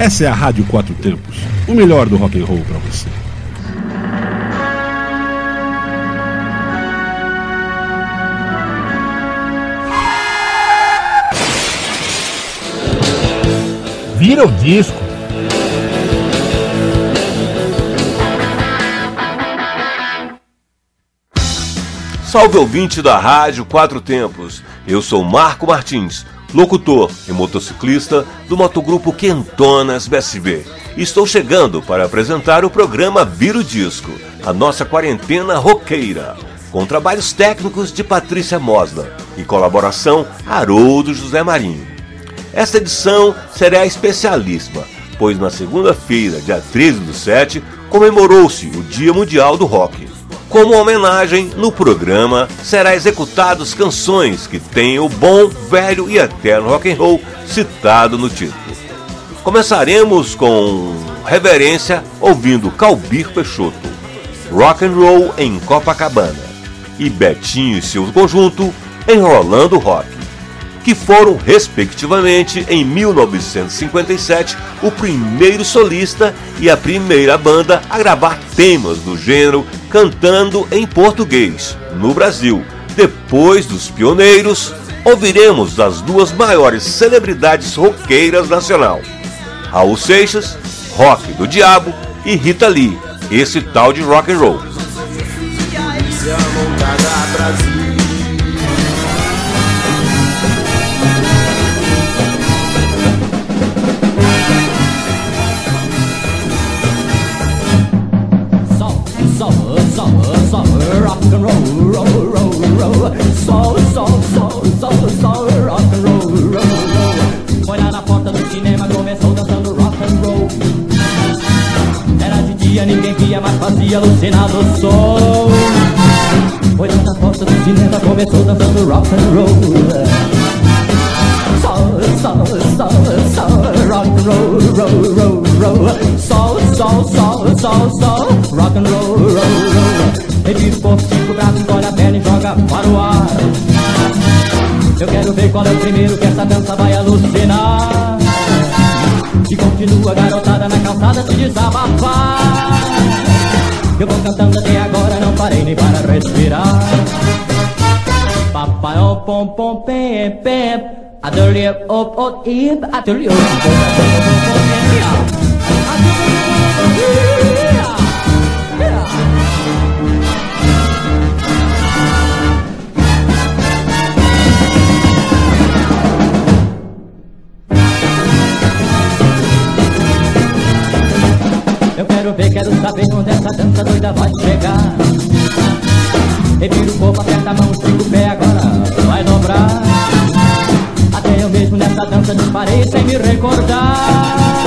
Essa é a Rádio Quatro Tempos, o melhor do rock and roll para você. Vira o disco. Salve ouvinte da Rádio Quatro Tempos. Eu sou Marco Martins, locutor e motociclista do motogrupo Quentonas BSB. Estou chegando para apresentar o programa Vira o Disco, a nossa quarentena roqueira, com trabalhos técnicos de Patrícia Mosna e colaboração Haroldo José Marinho. Esta edição será especialíssima, pois na segunda-feira, dia 13 do 7, comemorou-se o Dia Mundial do Rock. Como homenagem, no programa será executados canções que têm o bom, velho e eterno rock and roll citado no título. Começaremos com reverência ouvindo Calbir Peixoto, Rock and Roll em Copacabana, e Betinho e seu conjunto Enrolando Rock que foram, respectivamente, em 1957, o primeiro solista e a primeira banda a gravar temas do gênero cantando em português, no Brasil. Depois dos pioneiros, ouviremos das duas maiores celebridades roqueiras nacional, Raul Seixas, Rock do Diabo e Rita Lee, esse tal de rock and roll. Alucinado o sol. Foi lá na porta do cinema, começou dançando rock and roll. Sol, sol, sol, sol, rock and roll, roll, roll, roll. Sol, sol, sol, sol, sol, rock and roll, roll, roll. O corpo, cinco braços, olha a perna e joga para o ar. Eu quero ver qual é o primeiro que essa dança vai alucinar. E continua garotada na calçada se desabafar. Eu vou cantando até agora, não parei nem para respirar. Papai, oh, pom, pom, pem, pem. Adorei, op, op, ip, adorei, op, op, op, quero saber onde essa dança doida vai chegar. Revira o corpo, aperta a mão, estica o pé, agora vai dobrar. Até eu mesmo nessa dança disparei sem me recordar.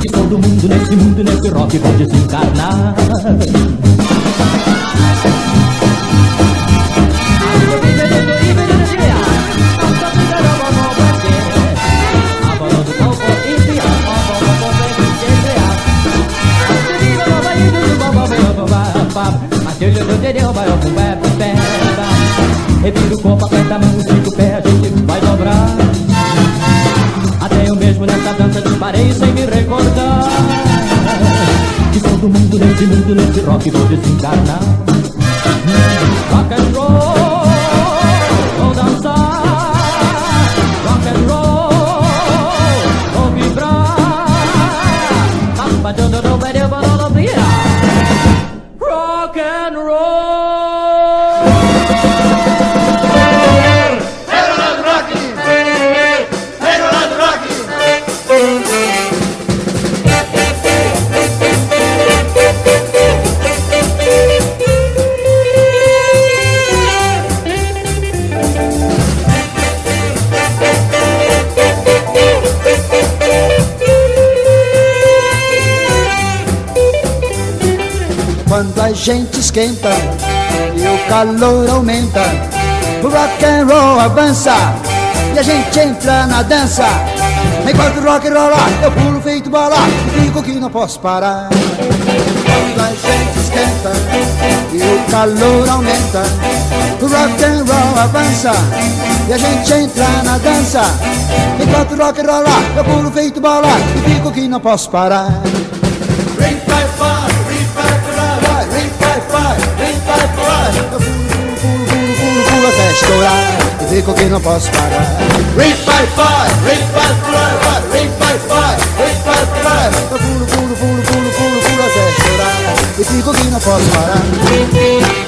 Que todo mundo nesse mundo, nesse rock vai desencarnar. Revira todo mundo nesse mundo, nesse rock vou desencarnar Rock and roll, vou dançar. Rock and roll, vou vibrar. Rock gente esquenta e o calor aumenta, o rock and roll avança e a gente entra na dança. Enquanto o rock rola, eu pulo feito bala e fico que não posso parar. Quando a gente esquenta e o calor aumenta, o rock and roll avança e a gente entra na dança. Enquanto o rock rola, eu pulo feito bola e fico que não posso parar. Pulo até estourar e fico que não posso parar. Ring, five, five, ring, five, five, ring, five, five, ring, five, five. Eu pulo, pulo, pulo, pulo, pulo, pulo até estourar e fico que não posso parar.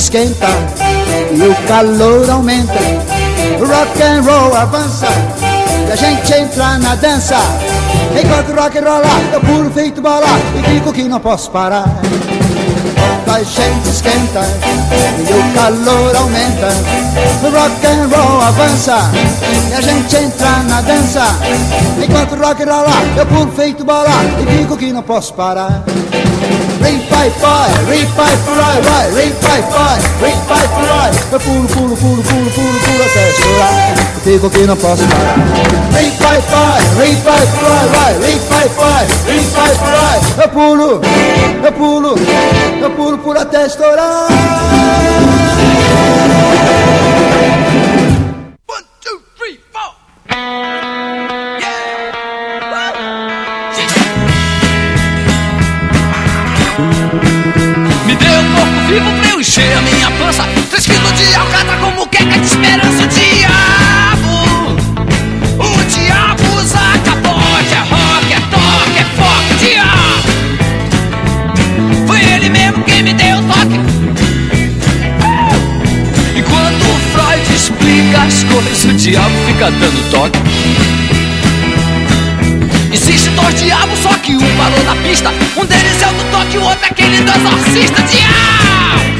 Esquenta e o calor aumenta. Rock and roll avança e a gente entra na dança. Enquanto rock rola, eu pulo feito bola e digo que não posso parar. A gente esquenta e o calor aumenta. Rock and roll avança e a gente entra na dança. Enquanto rock rola, eu pulo feito bola e digo que não posso parar. Ring pai pai, ring pai pai, vai, pai pai, ring pai pai. Eu pulo, pulo, pulo, pulo, pulo, pulo até estourar. Fico aqui não posso parar. Ring pai pai, ring pai pai, vai, ring pai pai, ring pai pai. Eu pulo, eu pulo, eu pulo, pulo até estourar. A minha pança. Três quilos de alcatra como queca de esperança. O diabo, o diabo usa capote. É rock, é toque, é foco, diabo. Foi ele mesmo quem me deu o toque. Enquanto o Freud explica as coisas, o diabo fica dando toque. Existe dois diabos, só que um parou na pista. Um deles é o do toque, o outro é aquele do exorcista. Diabo!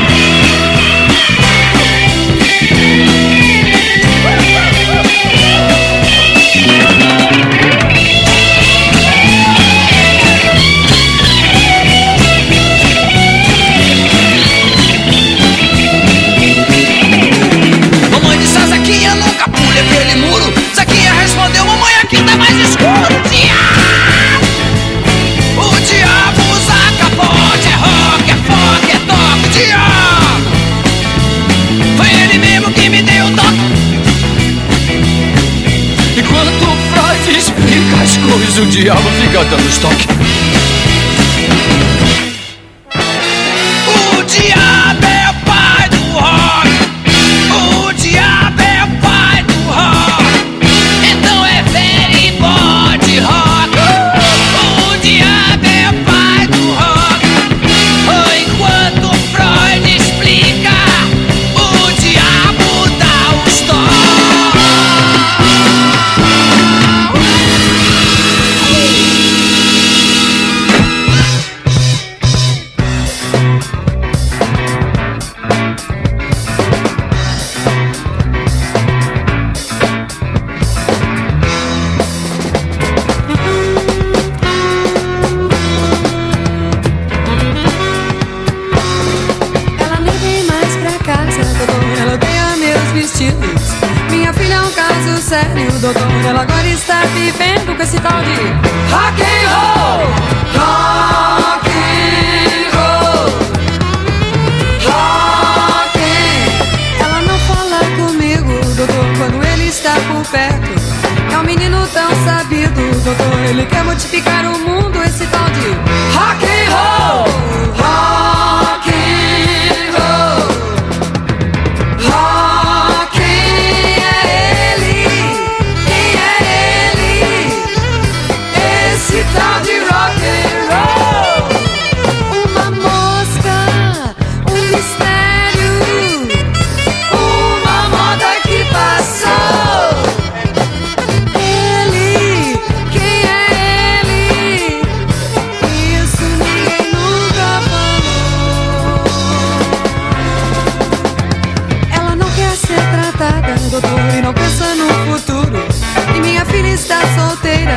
história. o diabo fica dando estoque. O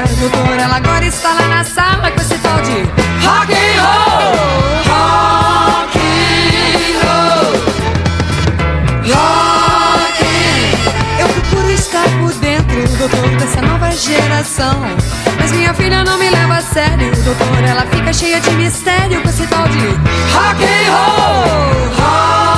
doutor. Ela agora está lá na sala com esse tal de rock and roll. Rock and roll. Rock and- Eu procuro estar por dentro, doutor, dessa nova geração. Mas minha filha não me leva a sério, doutor. Ela fica cheia de mistério com esse tal de rock and roll. Rock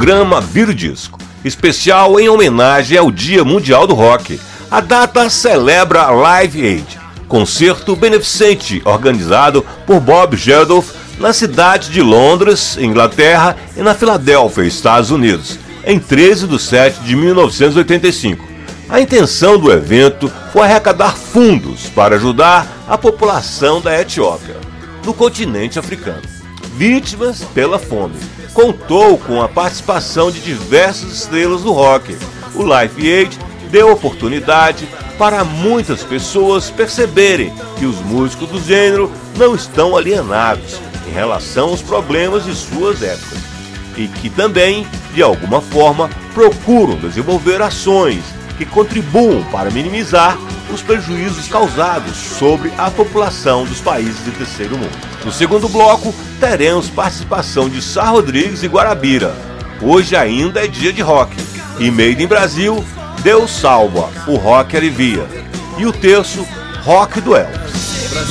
programa Vira o Disco, especial em homenagem ao Dia Mundial do Rock. A data celebra a Live Aid, concerto beneficente organizado por Bob Geldof na cidade de Londres, Inglaterra, e na Filadélfia, Estados Unidos, em 13 de 7 de 1985. A intenção do evento foi arrecadar fundos para ajudar a população da Etiópia, no continente africano, vítimas pela fome. Contou com a participação de diversas estrelas do rock. O Live Aid deu oportunidade para muitas pessoas perceberem que os músicos do gênero não estão alienados em relação aos problemas de suas épocas e que também, de alguma forma, procuram desenvolver ações que contribuam para minimizar os prejuízos causados sobre a população dos países de terceiro mundo. No segundo bloco, teremos participação de Sá Rodrigues e Guarabira. Hoje ainda é dia de rock. E Made in Brasil, Deus salva, o rock alivia. E o terço, Rock do Elvis. Eu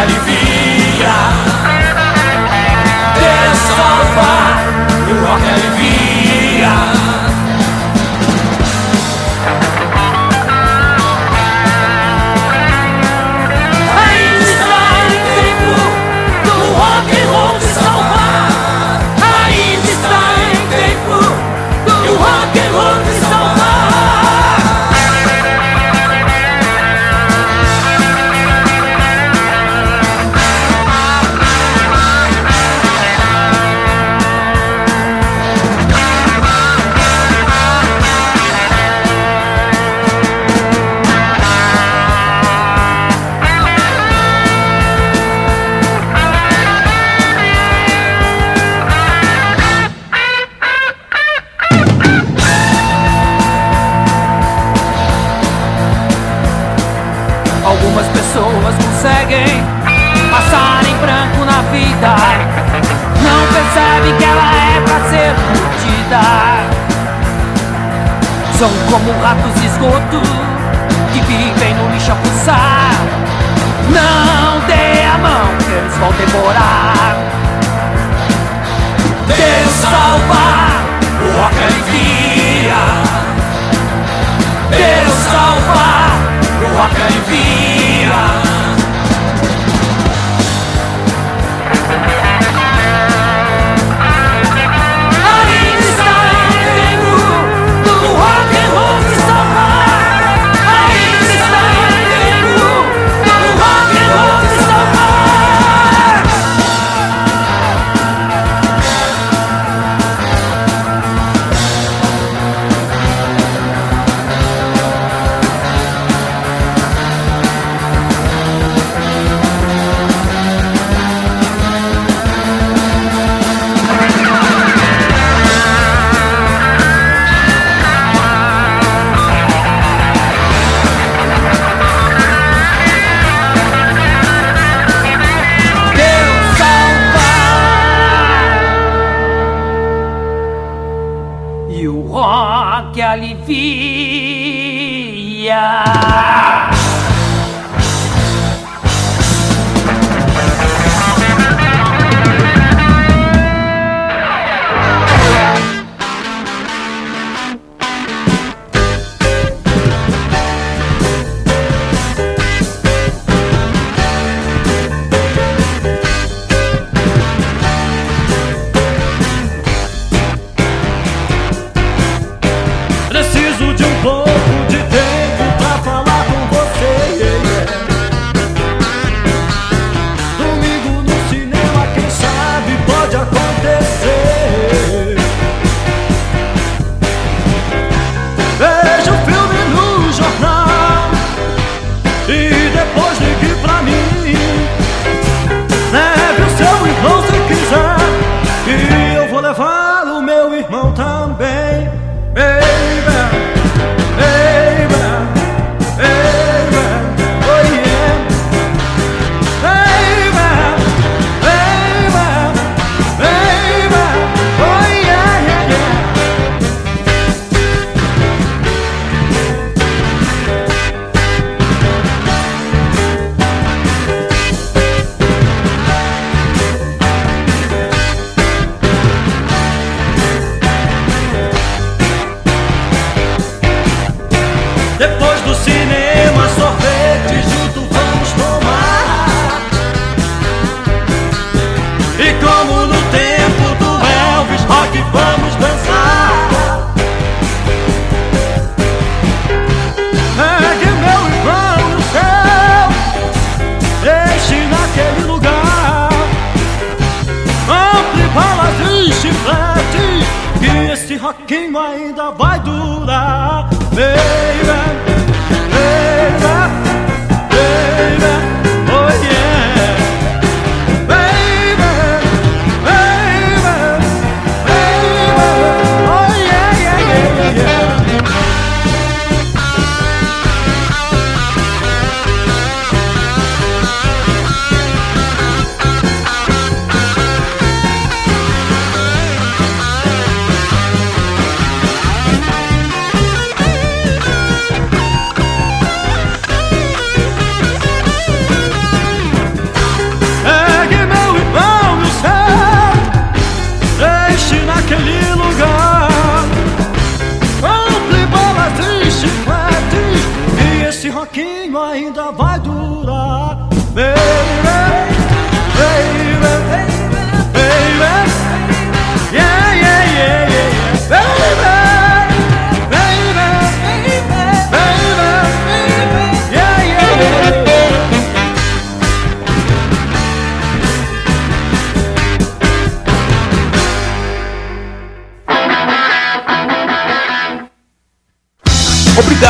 alivia. Deus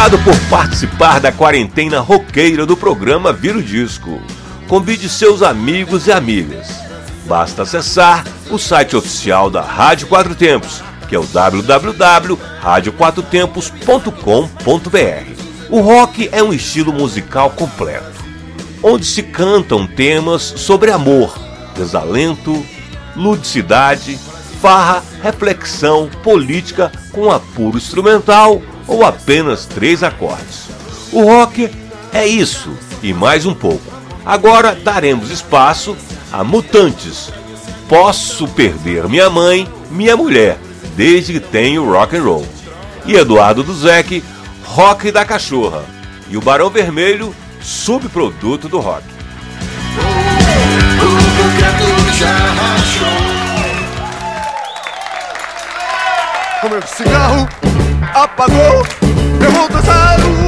Obrigado por participar da quarentena roqueira do programa Vira o Disco. Convide seus amigos e amigas. Basta acessar o site oficial da Rádio Quatro Tempos, que é o www.radioquatrotempos.com.br. O rock é um estilo musical completo, onde se cantam temas sobre amor, desalento, ludicidade, farra, reflexão, política com apuro instrumental ou apenas três acordes. O rock é isso e mais um pouco. Agora daremos espaço a Mutantes. Posso perder minha mãe, minha mulher, desde que tenho rock and roll. E Eduardo Duzek, rock da cachorra. E o Barão Vermelho, subproduto do rock. O meu cigarro apagou. Eu vou dançar o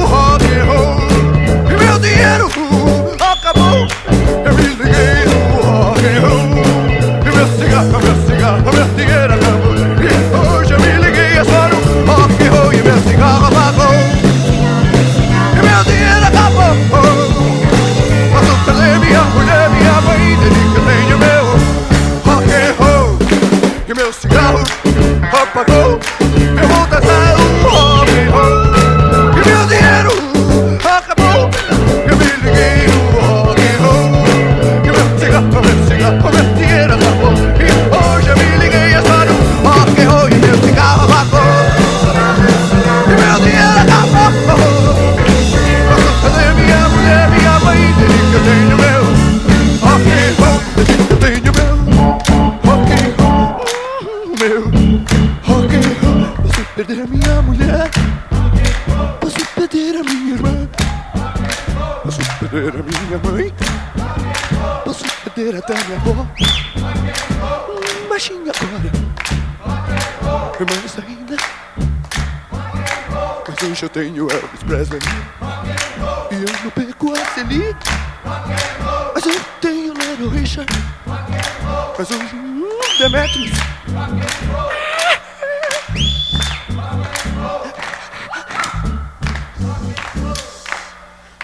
Mas hoje hum, Demetrius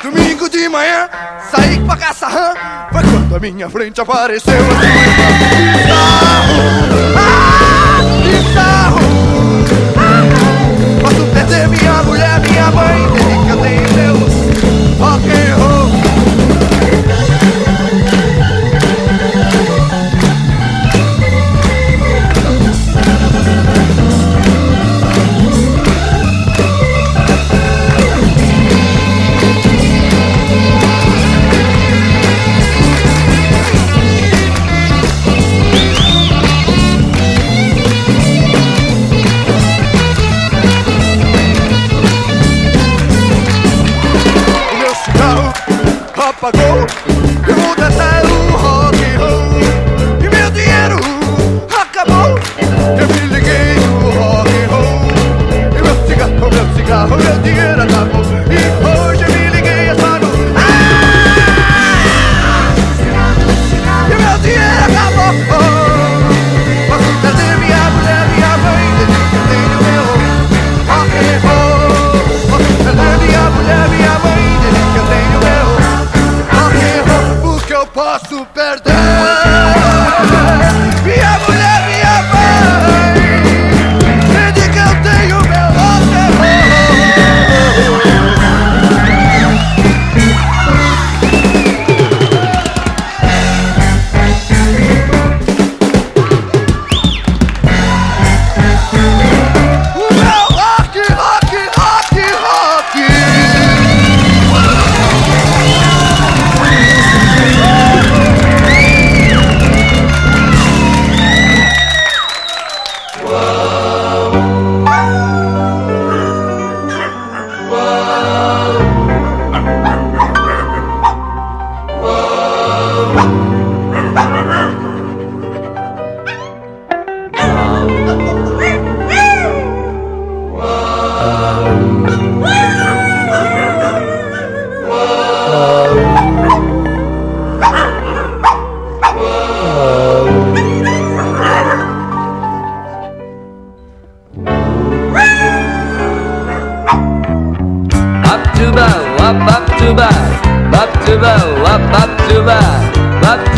Domingo de manhã, saí pra caçar rã Foi quando a minha frente apareceu. A Bizarro, ah, bizarro. Ah, Posso perder minha mulher, minha mãe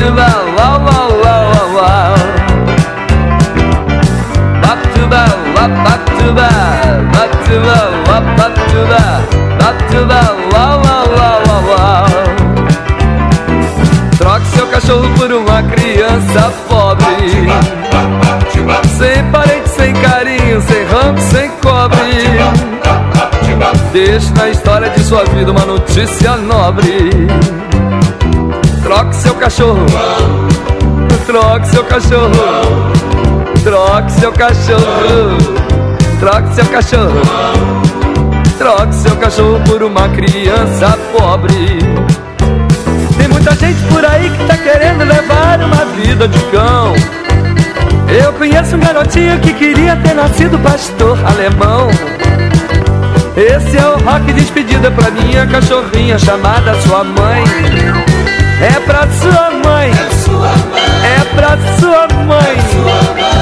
Baktuba la la la la la Baktuba la baktuba Baktuba la baktuba Baktuba la la la Troque seu cachorro por uma criança pobre. Sem parente, sem carinho, sem ramo, sem cobre. Deixe na história de sua vida uma notícia nobre. Troque seu cachorro, troque seu cachorro, troque seu cachorro, troque seu cachorro, troque seu cachorro por uma criança pobre. Tem muita gente por aí que tá querendo levar uma vida de cão. Eu conheço um garotinho que queria ter nascido pastor alemão. Esse é o rock de despedida pra minha cachorrinha chamada sua mãe. É pra sua mãe. É pra sua mãe.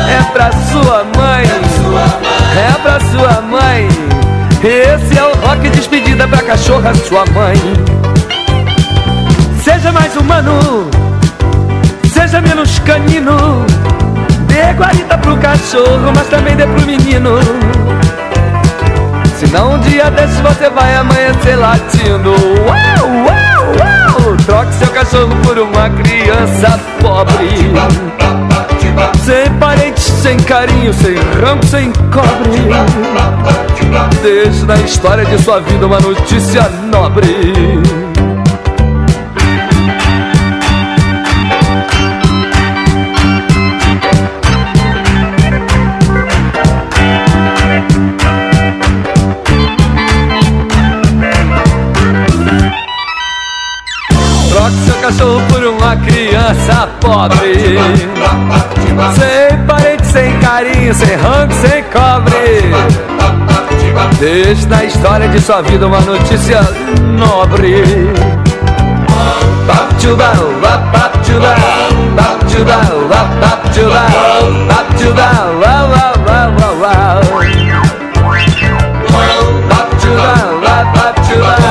É pra sua mãe. É pra sua mãe. Esse é o rock de despedida pra cachorra sua mãe. Seja mais humano, seja menos canino. Dê guarida pro cachorro, mas também dê pro menino. Senão um dia desse você vai amanhecer latindo. Uau, uau! Troque seu cachorro por uma criança pobre. Sem parentes, sem carinho, sem ramo, sem cobre. Deixe na história de sua vida uma notícia nobre. Pobre. Sem parente, sem carinho, sem rango, sem cobre. Deixe na história de sua vida uma notícia nobre. Bap-tchuba, bap-bap-tchuba, bap-tchuba, bap-bap-tchuba, bap-tchuba, uau, uau, uau, uau, uau. Bap-tchuba,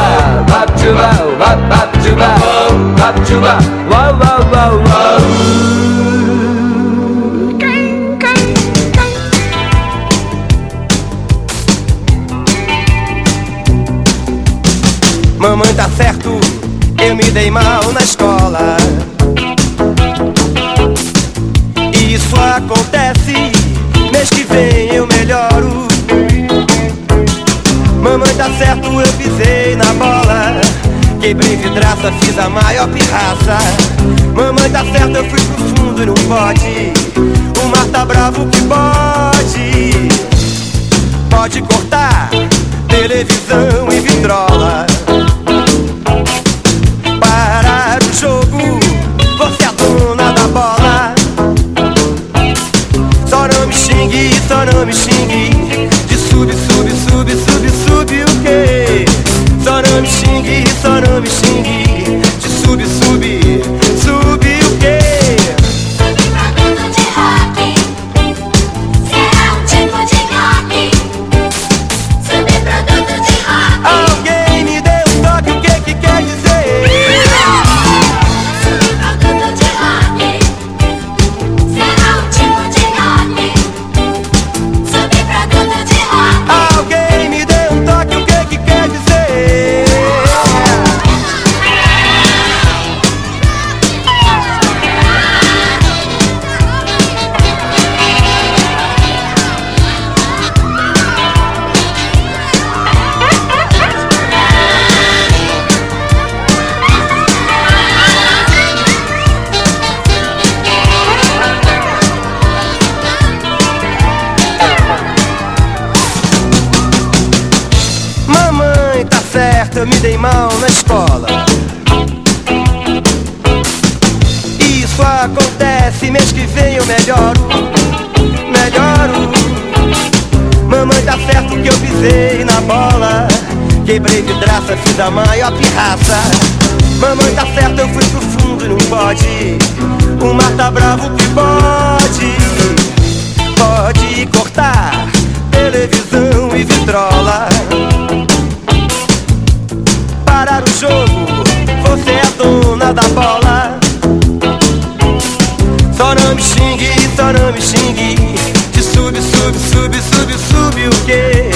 Mamãe tá certo, eu me dei mal na escola. Isso acontece, Mamãe tá certo, eu pisei na bola. Quebrei vidraça, fiz a maior pirraça. Mamãe tá certo, eu fui pro fundo e não pode. O mar tá bravo que pode. Pode cortar televisão e vitrola. Parar o jogo, você é a dona da bola. Só não me xingue, só não me xingue. De sub, sub, sub, sub, quê? Só não me xingue, só não me xingue. De sub, sub, sub Quebrei vidraça, fiz a maior pirraça. Mamãe, tá certo, eu fui pro fundo e não pode. O mar tá bravo que pode. Pode cortar televisão e vitrola. Parar o jogo, você é a dona da bola. Só não me xingue, só não me xingue. De sub, sub, sub, sub, sub o quê?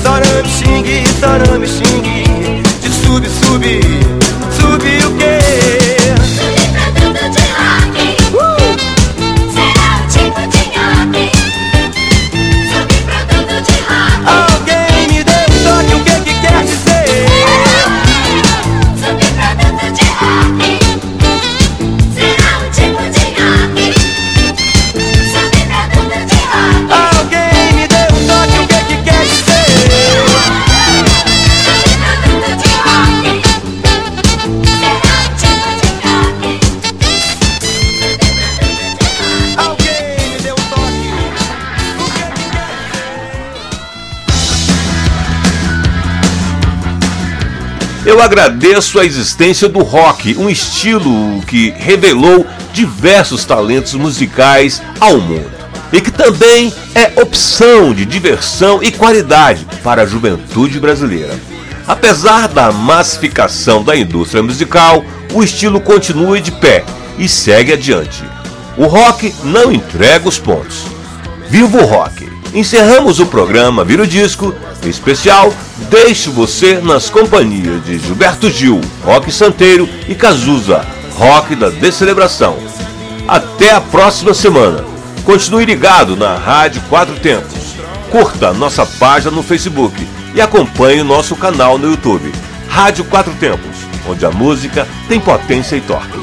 Só não me xingue, só não me xingue. De sub, sub, sub o quê? Eu agradeço a existência do rock, um estilo que revelou diversos talentos musicais ao mundo e que também é opção de diversão e qualidade para a juventude brasileira. Apesar da massificação da indústria musical, o estilo continua de pé e segue adiante. O rock não entrega os pontos. Viva o rock! Encerramos o programa Vira o Disco, especial Deixo você nas companhias de Gilberto Gil, Rock Santeiro e Cazuza, Rock da Decelebração. Até a próxima semana. Continue ligado na Rádio Quatro Tempos. Curta nossa página no Facebook e acompanhe o nosso canal no YouTube. Rádio Quatro Tempos, onde a música tem potência e torque.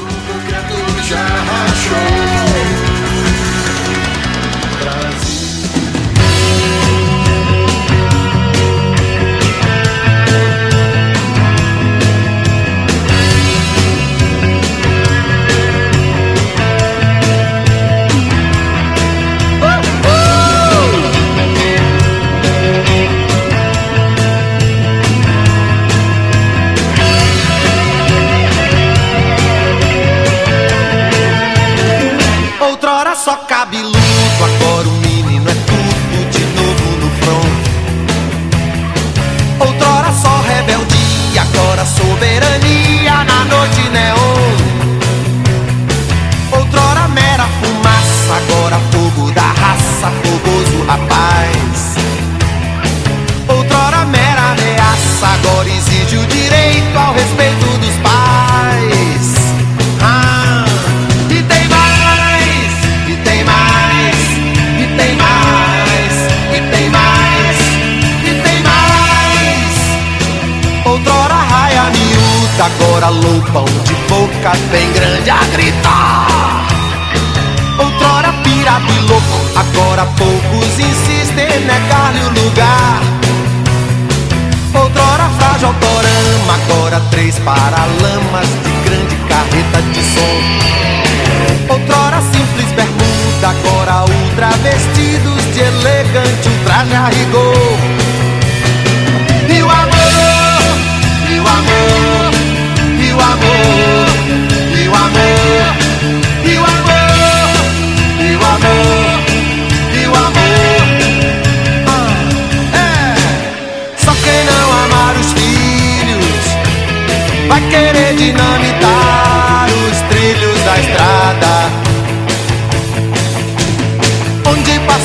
Três paralamas de grande carreta de som. Outrora simples bermuda, agora ultra vestidos de elegante ultraje a rigor.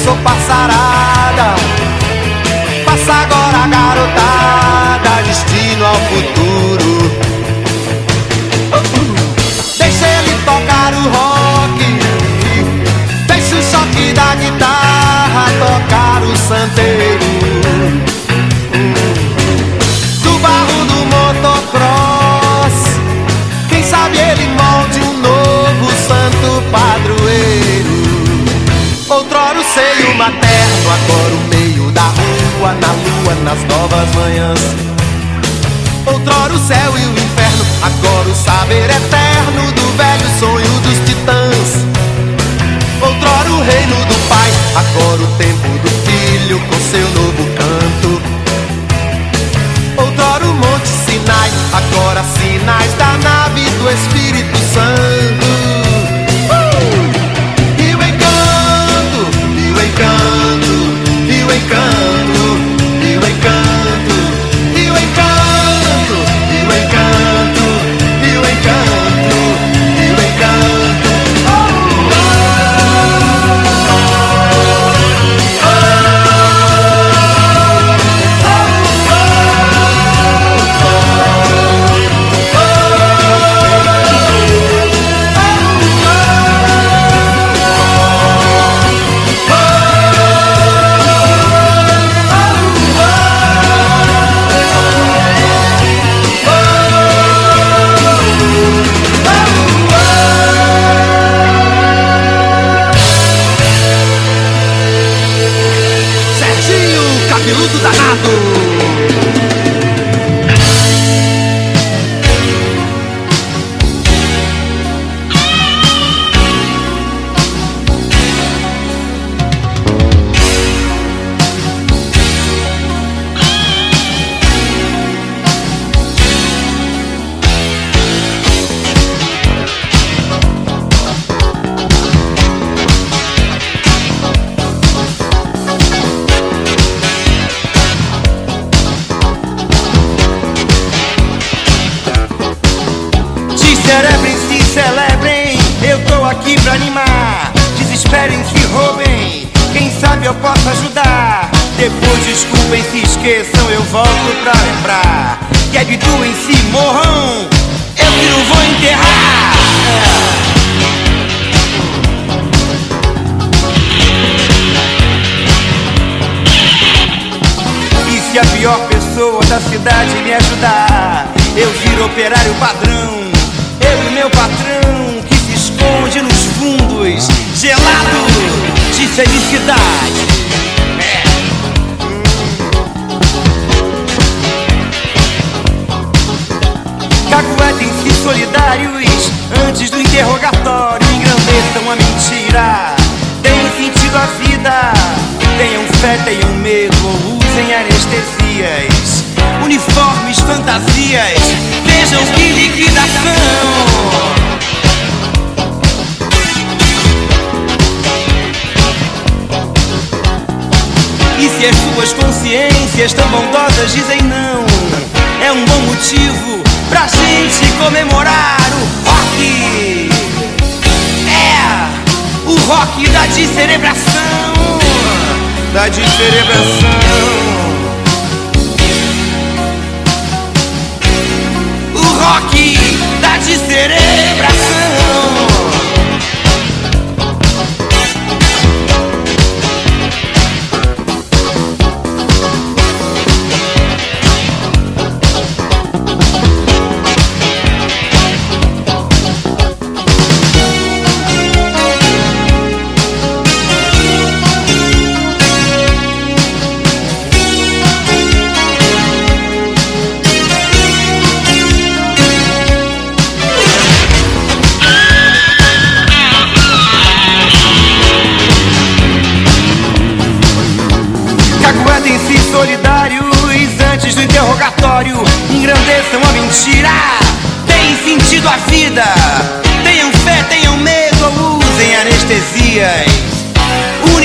Passou passarada, passa agora garotada, destino ao futuro. Deixa ele tocar o rock, deixa o choque da guitarra tocar o santeiro rua, na lua, nas novas manhãs. Outrora o céu e o inferno, agora o saber eterno Que liquidação. E se as suas consciências tão bondosas dizem não, é um bom motivo pra gente comemorar o rock. É o rock da descerebração, da descerebração. Rock da descerebração.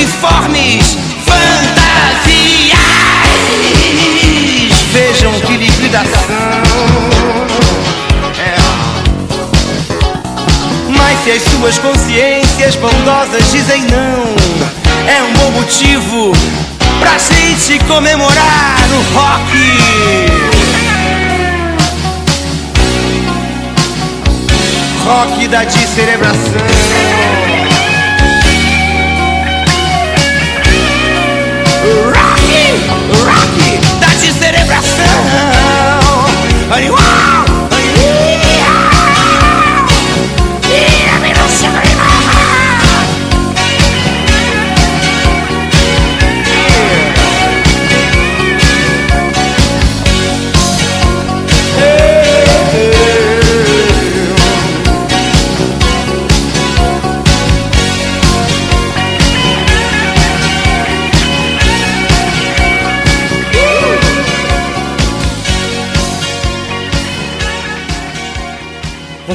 Uniformes, fantasias. Vejam que liquidação. É. Mas se as suas consciências bondosas dizem não, é um bom motivo pra gente comemorar o rock. Rock da descerebração. Rock, da descerebração. Animal,